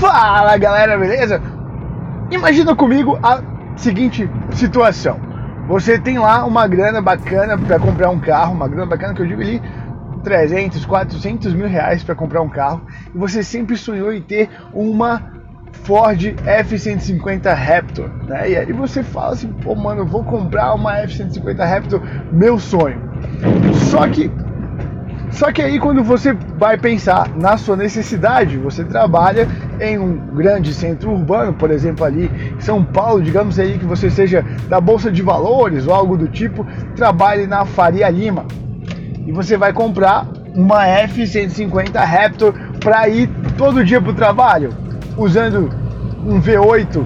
Fala galera, beleza? Imagina comigo a seguinte situação: você tem lá uma grana bacana para comprar um carro, uma grana bacana que eu digo ali 300, 400 mil reais para comprar um carro e você sempre sonhou em ter uma Ford F-150 Raptor, né? E aí você fala assim, pô, mano, vou comprar uma F-150 Raptor, meu sonho. Só que só que aí quando você vai pensar na sua necessidade, você trabalha em um grande centro urbano, por exemplo ali em São Paulo, digamos aí que você seja da bolsa de valores ou algo do tipo, trabalhe na Faria Lima. E você vai comprar uma F150 Raptor para ir todo dia para o trabalho, usando um V8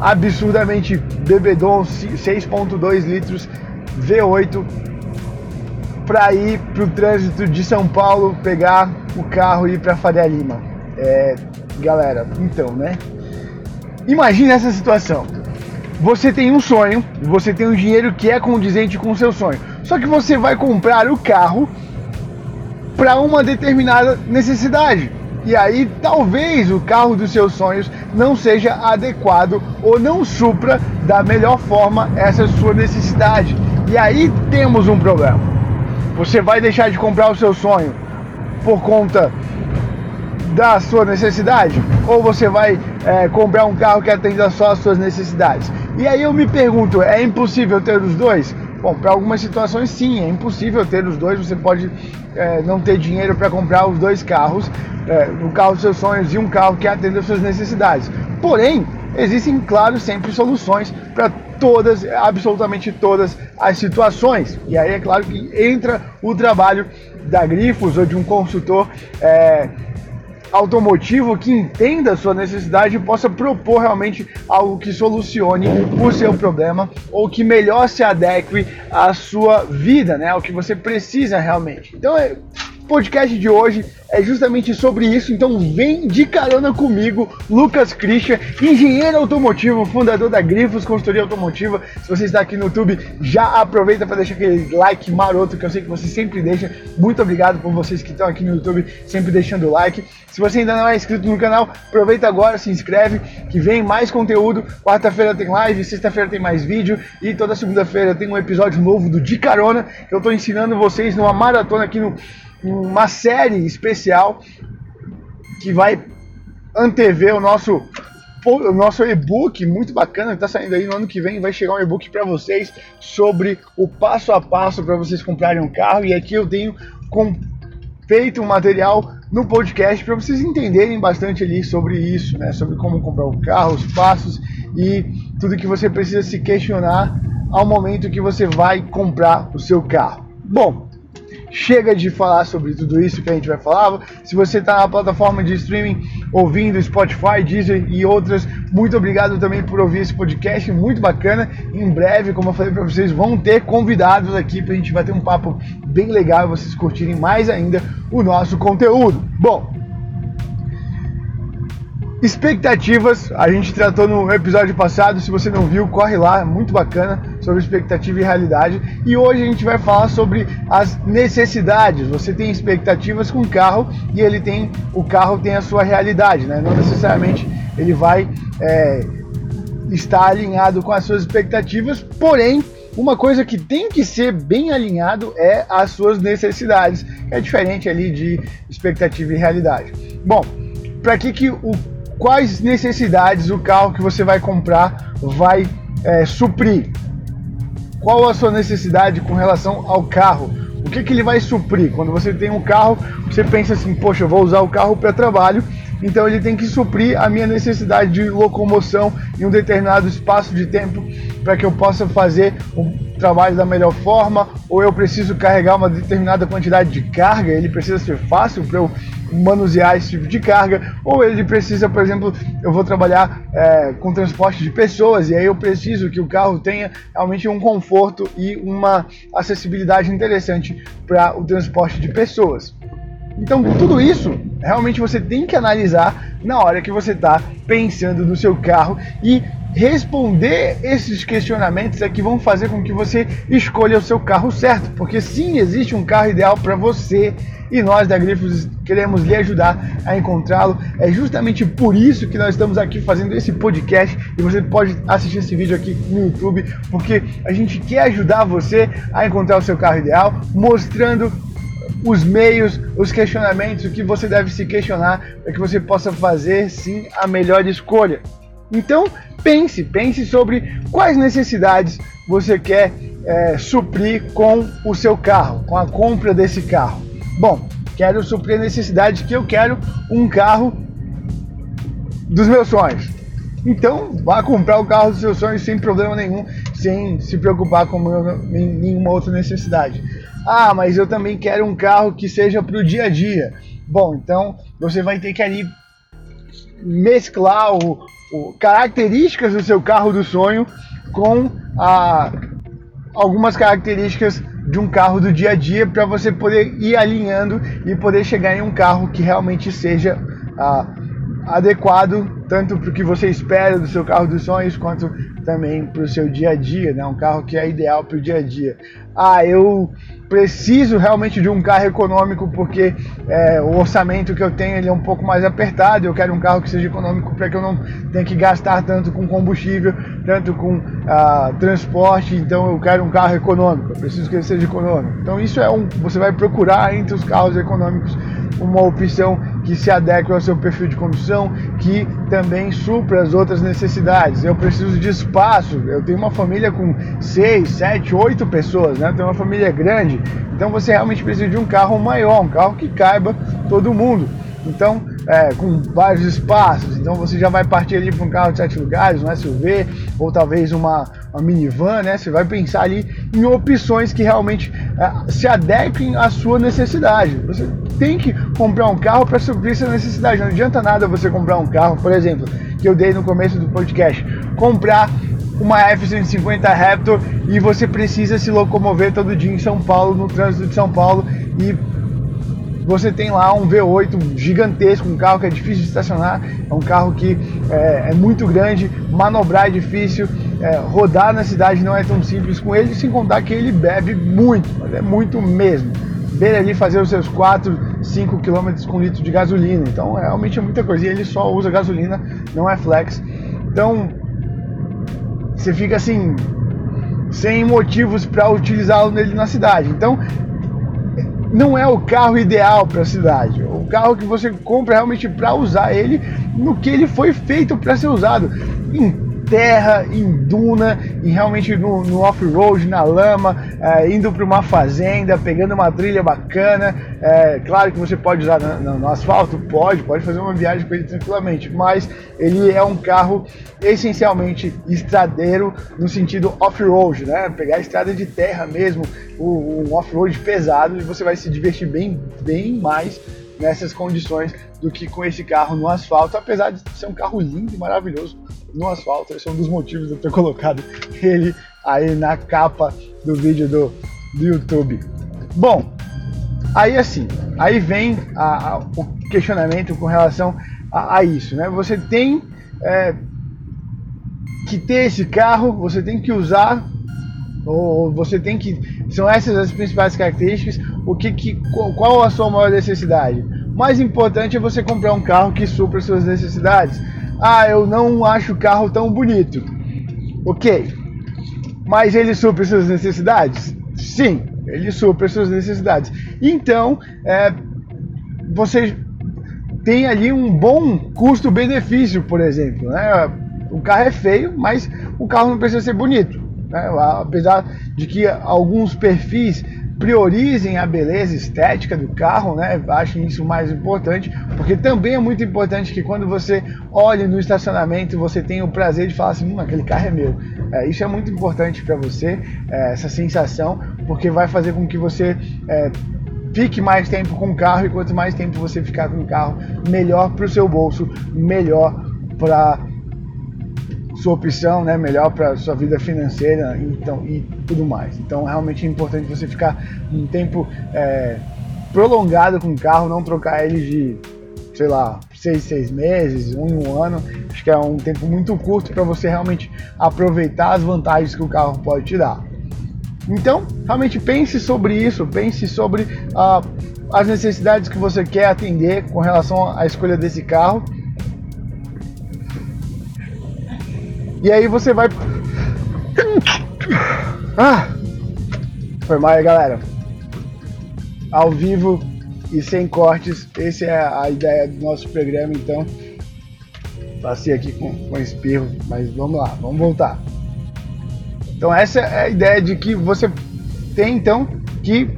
absurdamente bebedon 6.2 litros V8 para ir para o trânsito de São Paulo, pegar o carro e ir para Faria Lima. É, galera, então, né? Imagine essa situação. Você tem um sonho, você tem um dinheiro que é condizente com o seu sonho. Só que você vai comprar o carro para uma determinada necessidade. E aí talvez o carro dos seus sonhos não seja adequado ou não supra da melhor forma essa sua necessidade. E aí temos um problema. Você vai deixar de comprar o seu sonho por conta da sua necessidade? Ou você vai é, comprar um carro que atenda só às suas necessidades? E aí eu me pergunto, é impossível ter os dois? Bom, para algumas situações sim, é impossível ter os dois. Você pode é, não ter dinheiro para comprar os dois carros, é, o carro dos seus sonhos e um carro que atenda às suas necessidades. Porém, existem, claro, sempre soluções para todas, absolutamente todas as situações. E aí é claro que entra o trabalho da Grifos ou de um consultor é, automotivo que entenda a sua necessidade e possa propor realmente algo que solucione o seu problema ou que melhor se adeque à sua vida, né? O que você precisa realmente. Então é podcast de hoje é justamente sobre isso, então vem de carona comigo, Lucas Christian, engenheiro automotivo, fundador da Grifos Consultoria Automotiva. Se você está aqui no YouTube, já aproveita para deixar aquele like maroto que eu sei que você sempre deixa. Muito obrigado por vocês que estão aqui no YouTube, sempre deixando like. Se você ainda não é inscrito no canal, aproveita agora, se inscreve, que vem mais conteúdo. Quarta-feira tem live, sexta-feira tem mais vídeo e toda segunda-feira tem um episódio novo do De Carona, que eu estou ensinando vocês numa maratona aqui no uma série especial que vai antever o nosso o nosso e-book muito bacana que está saindo aí no ano que vem vai chegar um e-book para vocês sobre o passo a passo para vocês comprarem um carro e aqui eu tenho com, feito um material no podcast para vocês entenderem bastante ali sobre isso, né? Sobre como comprar um carro, os passos e tudo que você precisa se questionar ao momento que você vai comprar o seu carro. Bom, chega de falar sobre tudo isso que a gente vai falar. Se você está na plataforma de streaming ouvindo Spotify, Deezer e outras, muito obrigado também por ouvir esse podcast, muito bacana. Em breve, como eu falei para vocês, vão ter convidados aqui para a gente bater um papo bem legal e vocês curtirem mais ainda o nosso conteúdo. Bom, Expectativas, a gente tratou no episódio passado, se você não viu, corre lá, é muito bacana sobre expectativa e realidade. E hoje a gente vai falar sobre as necessidades. Você tem expectativas com o carro e ele tem o carro tem a sua realidade, né? Não necessariamente ele vai é, estar alinhado com as suas expectativas, porém uma coisa que tem que ser bem alinhado é as suas necessidades, que é diferente ali de expectativa e realidade. Bom, para que, que o quais necessidades o carro que você vai comprar vai é, suprir. Qual a sua necessidade com relação ao carro? O que, que ele vai suprir? Quando você tem um carro, você pensa assim, poxa, eu vou usar o carro para trabalho, então ele tem que suprir a minha necessidade de locomoção em um determinado espaço de tempo para que eu possa fazer o trabalho da melhor forma, ou eu preciso carregar uma determinada quantidade de carga, ele precisa ser fácil para eu manusear esse tipo de carga, ou ele precisa, por exemplo, eu vou trabalhar é, com transporte de pessoas e aí eu preciso que o carro tenha realmente um conforto e uma acessibilidade interessante para o transporte de pessoas. Então, tudo isso realmente você tem que analisar na hora que você está pensando no seu carro e responder esses questionamentos é que vão fazer com que você escolha o seu carro certo, porque sim, existe um carro ideal para você e nós da Grifos queremos lhe ajudar a encontrá-lo. É justamente por isso que nós estamos aqui fazendo esse podcast e você pode assistir esse vídeo aqui no YouTube, porque a gente quer ajudar você a encontrar o seu carro ideal, mostrando os meios, os questionamentos, o que você deve se questionar para que você possa fazer sim a melhor escolha. Então pense, pense sobre quais necessidades você quer é, suprir com o seu carro, com a compra desse carro. Bom, quero suprir a necessidade que eu quero um carro dos meus sonhos. Então, vá comprar o carro dos seus sonhos sem problema nenhum, sem se preocupar com nenhuma outra necessidade. Ah, mas eu também quero um carro que seja para o dia a dia. Bom, então você vai ter que ali mesclar o, o características do seu carro do sonho com a, algumas características de um carro do dia a dia para você poder ir alinhando e poder chegar em um carro que realmente seja ah, adequado tanto para o que você espera do seu carro dos sonhos quanto também para o seu dia a dia, né? Um carro que é ideal para o dia a dia. Ah, eu preciso realmente de um carro econômico porque é, o orçamento que eu tenho ele é um pouco mais apertado. Eu quero um carro que seja econômico para que eu não tenha que gastar tanto com combustível, tanto com ah, transporte. Então eu quero um carro econômico. Eu preciso que ele seja econômico. Então isso é um. Você vai procurar entre os carros econômicos uma opção que se adeque ao seu perfil de condução, que também supra as outras necessidades. Eu preciso de espaço, eu tenho uma família com 6, 7, 8 pessoas, né? Eu tenho uma família grande, então você realmente precisa de um carro maior, um carro que caiba todo mundo. Então, é, com vários espaços, então você já vai partir ali para um carro de sete lugares, um SUV, ou talvez uma, uma minivan, né? Você vai pensar ali em opções que realmente é, se adequem à sua necessidade. Você tem que comprar um carro para suprir essa necessidade. Não adianta nada você comprar um carro, por exemplo, que eu dei no começo do podcast, comprar uma F-150 Raptor e você precisa se locomover todo dia em São Paulo, no trânsito de São Paulo e você tem lá um V8 gigantesco, um carro que é difícil de estacionar, é um carro que é, é muito grande, manobrar é difícil, é, rodar na cidade não é tão simples com ele, sem contar que ele bebe muito, mas é muito mesmo. Ver ali fazer os seus 4, 5 km com litro de gasolina, então realmente é muita coisa. E ele só usa gasolina, não é flex. Então você fica assim, sem motivos para utilizá-lo nele na cidade. Então não é o carro ideal para a cidade. O carro que você compra realmente para usar ele no que ele foi feito para ser usado. Em terra, em duna, e realmente no, no off-road, na lama, é, indo para uma fazenda, pegando uma trilha bacana. É, claro que você pode usar no, no, no, asfalto, pode, pode fazer uma viagem com ele tranquilamente, mas ele é um carro essencialmente estradeiro no sentido off-road, né? Pegar a estrada de terra mesmo, um off-road pesado, e você vai se divertir bem, bem mais nessas condições do que com esse carro no asfalto, apesar de ser um carro lindo e maravilhoso no asfalto. Esse é um dos motivos de eu ter colocado ele aí na capa do vídeo do, do YouTube. Bom, aí assim, aí vem a, a, o questionamento com relação a, a isso, né? Você tem é, que ter esse carro, você tem que usar ou você tem que são essas as principais características o que, que qual a sua maior necessidade mais importante é você comprar um carro que supra suas necessidades ah, eu não acho o carro tão bonito. Ok. Mas ele supre suas necessidades? Sim, ele supre suas necessidades. Então, é, você tem ali um bom custo-benefício, por exemplo. Né? O carro é feio, mas o carro não precisa ser bonito. Né? Apesar de que alguns perfis priorizem a beleza estética do carro, né? Achem isso mais importante, porque também é muito importante que quando você olhe no estacionamento, você tenha o prazer de falar assim, hum, aquele carro é meu. É, isso é muito importante para você, é, essa sensação, porque vai fazer com que você é, fique mais tempo com o carro e quanto mais tempo você ficar com o carro, melhor para o seu bolso, melhor para sua opção, né, melhor para sua vida financeira então, e tudo mais. Então, realmente é importante você ficar um tempo é, prolongado com o carro, não trocar ele de, sei lá, seis, seis meses, um, um ano. Acho que é um tempo muito curto para você realmente aproveitar as vantagens que o carro pode te dar. Então, realmente pense sobre isso, pense sobre uh, as necessidades que você quer atender com relação à escolha desse carro. E aí você vai. Ah! Foi mal, galera. Ao vivo e sem cortes, essa é a ideia do nosso programa, então. Passei aqui com, com espirro, mas vamos lá, vamos voltar. Então essa é a ideia de que você tem então que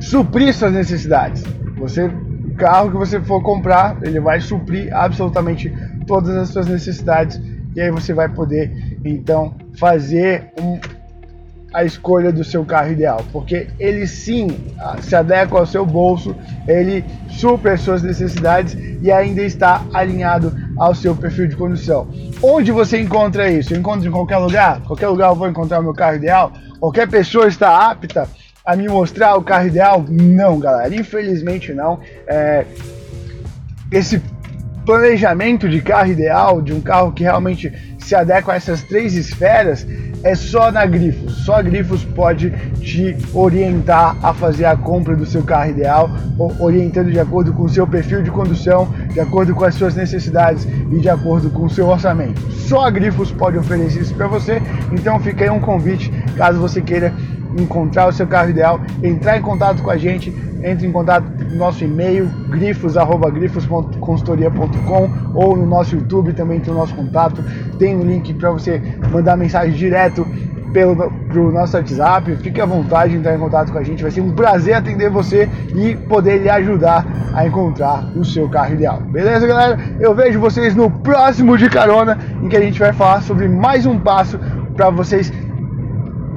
suprir suas necessidades. Você, o carro que você for comprar, ele vai suprir absolutamente todas as suas necessidades e aí você vai poder então fazer um, a escolha do seu carro ideal, porque ele sim se adequa ao seu bolso, ele supre as suas necessidades e ainda está alinhado ao seu perfil de condução. Onde você encontra isso? Eu encontro em qualquer lugar? Qualquer lugar eu vou encontrar o meu carro ideal? Qualquer pessoa está apta a me mostrar o carro ideal? Não, galera, infelizmente não. É, esse planejamento de carro ideal, de um carro que realmente se adequa a essas três esferas, é só na Grifos. Só a Grifos pode te orientar a fazer a compra do seu carro ideal, orientando de acordo com o seu perfil de condução, de acordo com as suas necessidades e de acordo com o seu orçamento. Só a Grifos pode oferecer isso para você. Então fica aí um convite, caso você queira encontrar o seu carro ideal, entrar em contato com a gente, entre em contato no nosso e-mail, grifos.grifosconsultoria.com ou no nosso YouTube também tem o nosso contato. Tem um link para você mandar mensagem direto pelo pro nosso WhatsApp. Fique à vontade de entrar em contato com a gente. Vai ser um prazer atender você e poder lhe ajudar a encontrar o seu carro ideal. Beleza, galera? Eu vejo vocês no próximo de carona, em que a gente vai falar sobre mais um passo para vocês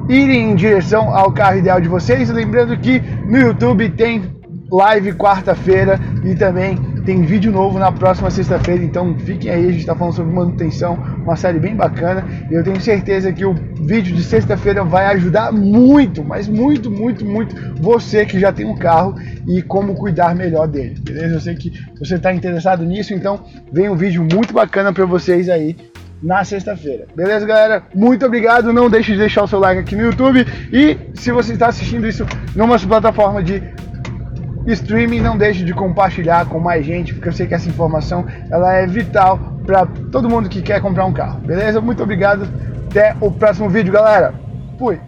irem em direção ao carro ideal de vocês. Lembrando que no YouTube tem live quarta-feira e também tem vídeo novo na próxima sexta-feira. Então fiquem aí, a gente está falando sobre manutenção, uma série bem bacana. E eu tenho certeza que o vídeo de sexta-feira vai ajudar muito, mas muito, muito, muito você que já tem um carro e como cuidar melhor dele, beleza? Eu sei que você está interessado nisso, então vem um vídeo muito bacana para vocês aí na sexta-feira. Beleza, galera? Muito obrigado. Não deixe de deixar o seu like aqui no YouTube. E se você está assistindo isso numa plataforma de streaming, não deixe de compartilhar com mais gente, porque eu sei que essa informação ela é vital para todo mundo que quer comprar um carro. Beleza? Muito obrigado. Até o próximo vídeo, galera. Fui.